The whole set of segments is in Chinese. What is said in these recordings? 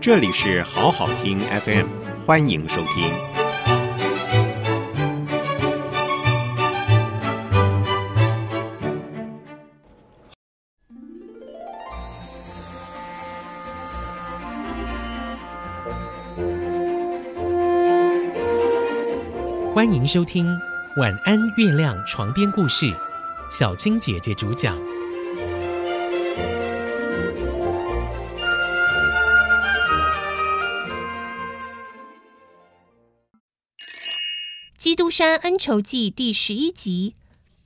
这里是好好听 FM，欢迎收听。欢迎收听《晚安月亮床边故事》，小青姐姐主讲。基督山恩仇记第十一集：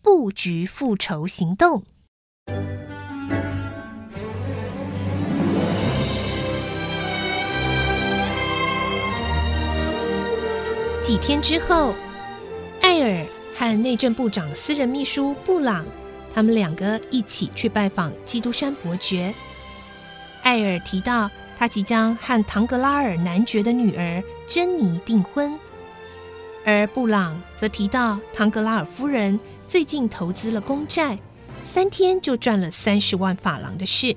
布局复仇行动。几天之后，艾尔和内政部长私人秘书布朗，他们两个一起去拜访基督山伯爵。艾尔提到，他即将和唐格拉尔男爵的女儿珍妮订婚，而布朗则提到唐格拉尔夫人最近投资了公债，三天就赚了三十万法郎的事。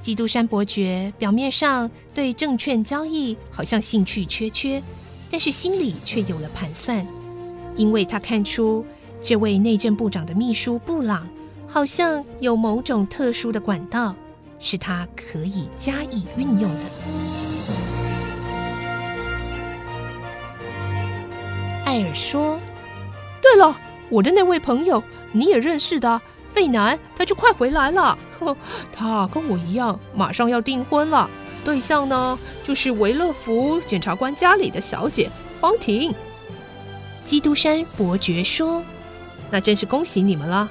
基督山伯爵表面上对证券交易好像兴趣缺缺。但是心里却有了盘算，因为他看出这位内政部长的秘书布朗好像有某种特殊的管道，是他可以加以运用的。艾尔说：“对了，我的那位朋友你也认识的费南，他就快回来了。哼，他跟我一样，马上要订婚了。”对象呢，就是维勒福检察官家里的小姐方婷。基督山伯爵说：“那真是恭喜你们了。”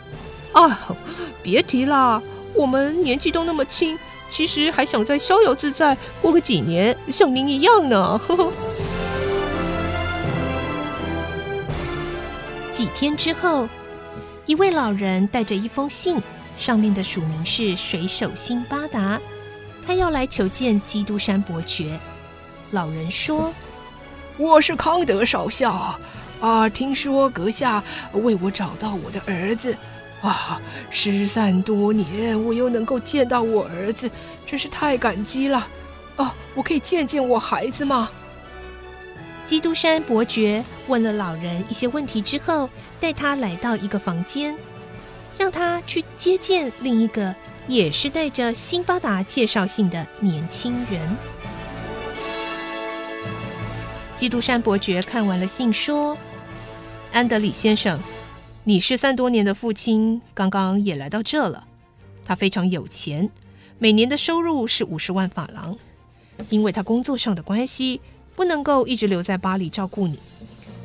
啊，别提了，我们年纪都那么轻，其实还想再逍遥自在过个几年，像您一样呢。呵呵。天之后，一位老人带着一封信，上面的署名是水手辛巴达。他要来求见基督山伯爵。老人说：“我是康德少校啊，听说阁下为我找到我的儿子啊，失散多年，我又能够见到我儿子，真是太感激了啊！我可以见见我孩子吗？”基督山伯爵问了老人一些问题之后，带他来到一个房间，让他去接见另一个。也是带着辛巴达介绍信的年轻人。基督山伯爵看完了信，说：“安德里先生，你失散多年的父亲刚刚也来到这了。他非常有钱，每年的收入是五十万法郎。因为他工作上的关系，不能够一直留在巴黎照顾你，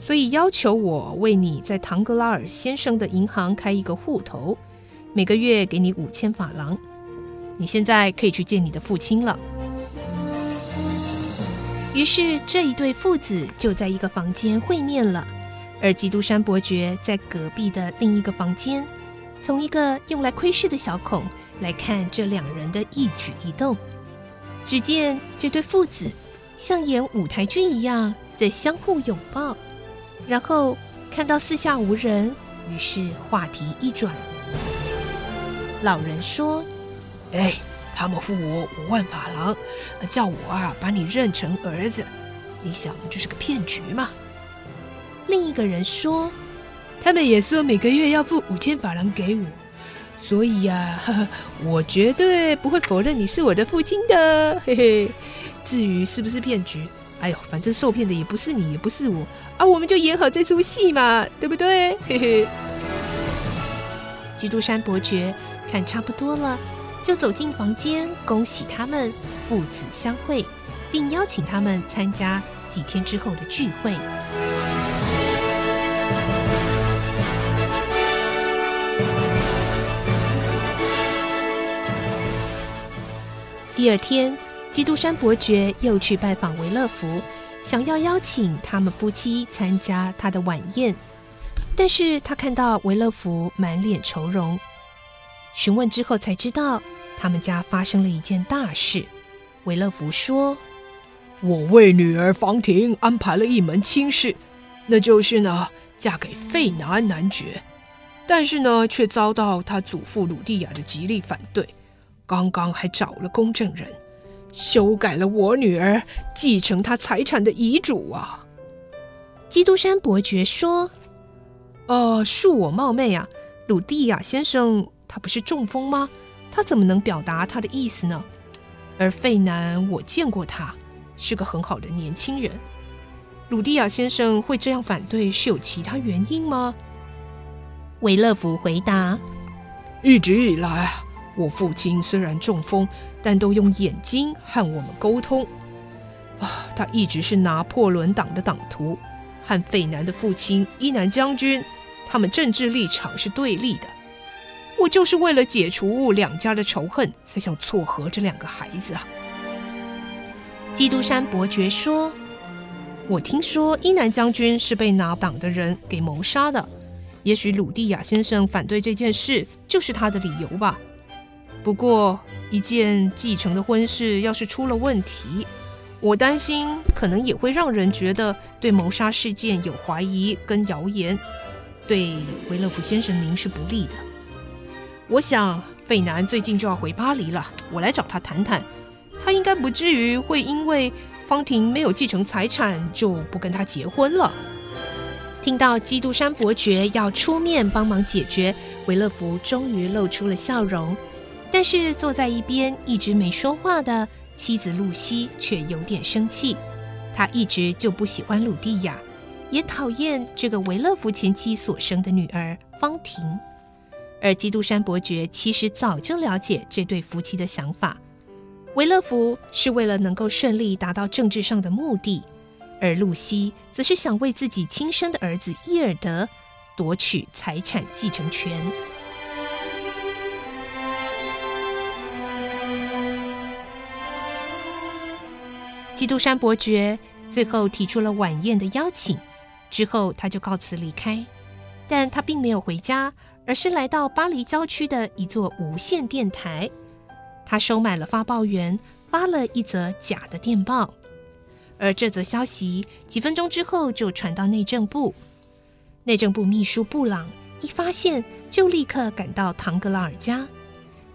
所以要求我为你在唐格拉尔先生的银行开一个户头。”每个月给你五千法郎，你现在可以去见你的父亲了。于是这一对父子就在一个房间会面了，而基督山伯爵在隔壁的另一个房间，从一个用来窥视的小孔来看这两人的一举一动。只见这对父子像演舞台剧一样在相互拥抱，然后看到四下无人，于是话题一转。老人说：“哎，他们付我五万法郎，叫我啊把你认成儿子。你想这是个骗局吗？”另一个人说：“他们也说每个月要付五千法郎给我，所以呀，呵呵，我绝对不会否认你是我的父亲的。嘿嘿，至于是不是骗局，哎呦，反正受骗的也不是你，也不是我，啊，我们就演好这出戏嘛，对不对？嘿嘿。”基督山伯爵。看差不多了，就走进房间，恭喜他们父子相会，并邀请他们参加几天之后的聚会。第二天，基督山伯爵又去拜访维勒福，想要邀请他们夫妻参加他的晚宴，但是他看到维勒福满脸愁容。询问之后才知道，他们家发生了一件大事。维勒福说：“我为女儿房婷安排了一门亲事，那就是呢，嫁给费南男爵。但是呢，却遭到他祖父鲁蒂亚的极力反对。刚刚还找了公证人，修改了我女儿继承他财产的遗嘱啊！基督山伯爵说：“呃，恕我冒昧啊，鲁蒂亚先生他不是中风吗？他怎么能表达他的意思呢？而费南，我见过他，是个很好的年轻人。鲁蒂亚先生会这样反对，是有其他原因吗？”维勒福回答：“一直以来，我父亲虽然中风，但都用眼睛和我们沟通。啊，他一直是拿破仑党的党徒。”和费南的父亲伊南将军，他们政治立场是对立的。我就是为了解除两家的仇恨，才想撮合这两个孩子啊。基督山伯爵说：“我听说伊南将军是被拿党的人给谋杀的，也许鲁蒂亚先生反对这件事，就是他的理由吧。不过，一件继承的婚事要是出了问题。”我担心，可能也会让人觉得对谋杀事件有怀疑跟谣言，对维勒福先生您是不利的。我想费南最近就要回巴黎了，我来找他谈谈，他应该不至于会因为方婷没有继承财产就不跟他结婚了。听到基督山伯爵要出面帮忙解决，维勒福终于露出了笑容，但是坐在一边一直没说话的。妻子露西却有点生气，她一直就不喜欢鲁蒂亚，也讨厌这个维勒福前妻所生的女儿方婷。而基督山伯爵其实早就了解这对夫妻的想法，维勒福是为了能够顺利达到政治上的目的，而露西则是想为自己亲生的儿子伊尔德夺取财产继承权。基督山伯爵最后提出了晚宴的邀请，之后他就告辞离开。但他并没有回家，而是来到巴黎郊区的一座无线电台。他收买了发报员，发了一则假的电报。而这则消息几分钟之后就传到内政部。内政部秘书布朗一发现，就立刻赶到唐格拉尔家。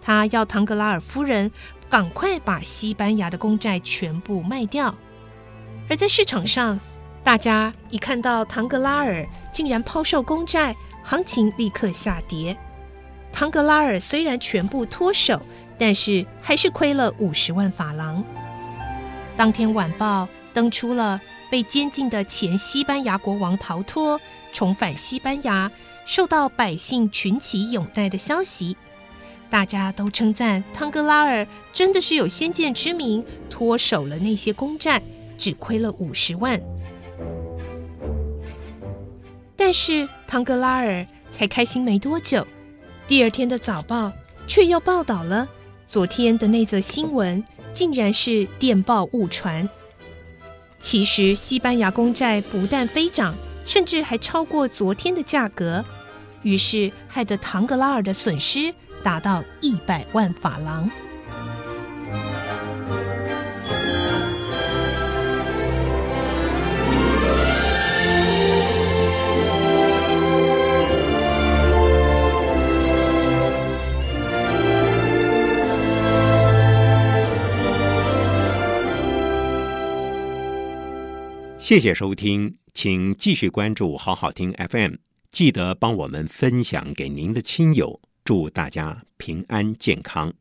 他要唐格拉尔夫人。赶快把西班牙的公债全部卖掉。而在市场上，大家一看到唐格拉尔竟然抛售公债，行情立刻下跌。唐格拉尔虽然全部脱手，但是还是亏了五十万法郎。当天晚报登出了被监禁的前西班牙国王逃脱，重返西班牙，受到百姓群起拥戴的消息。大家都称赞汤格拉尔真的是有先见之明，脱手了那些公债，只亏了五十万。但是汤格拉尔才开心没多久，第二天的早报却又报道了昨天的那则新闻，竟然是电报误传。其实西班牙公债不但飞涨，甚至还超过昨天的价格，于是害得唐格拉尔的损失。达到一百万法郎。谢谢收听，请继续关注好好听 FM，记得帮我们分享给您的亲友。祝大家平安健康。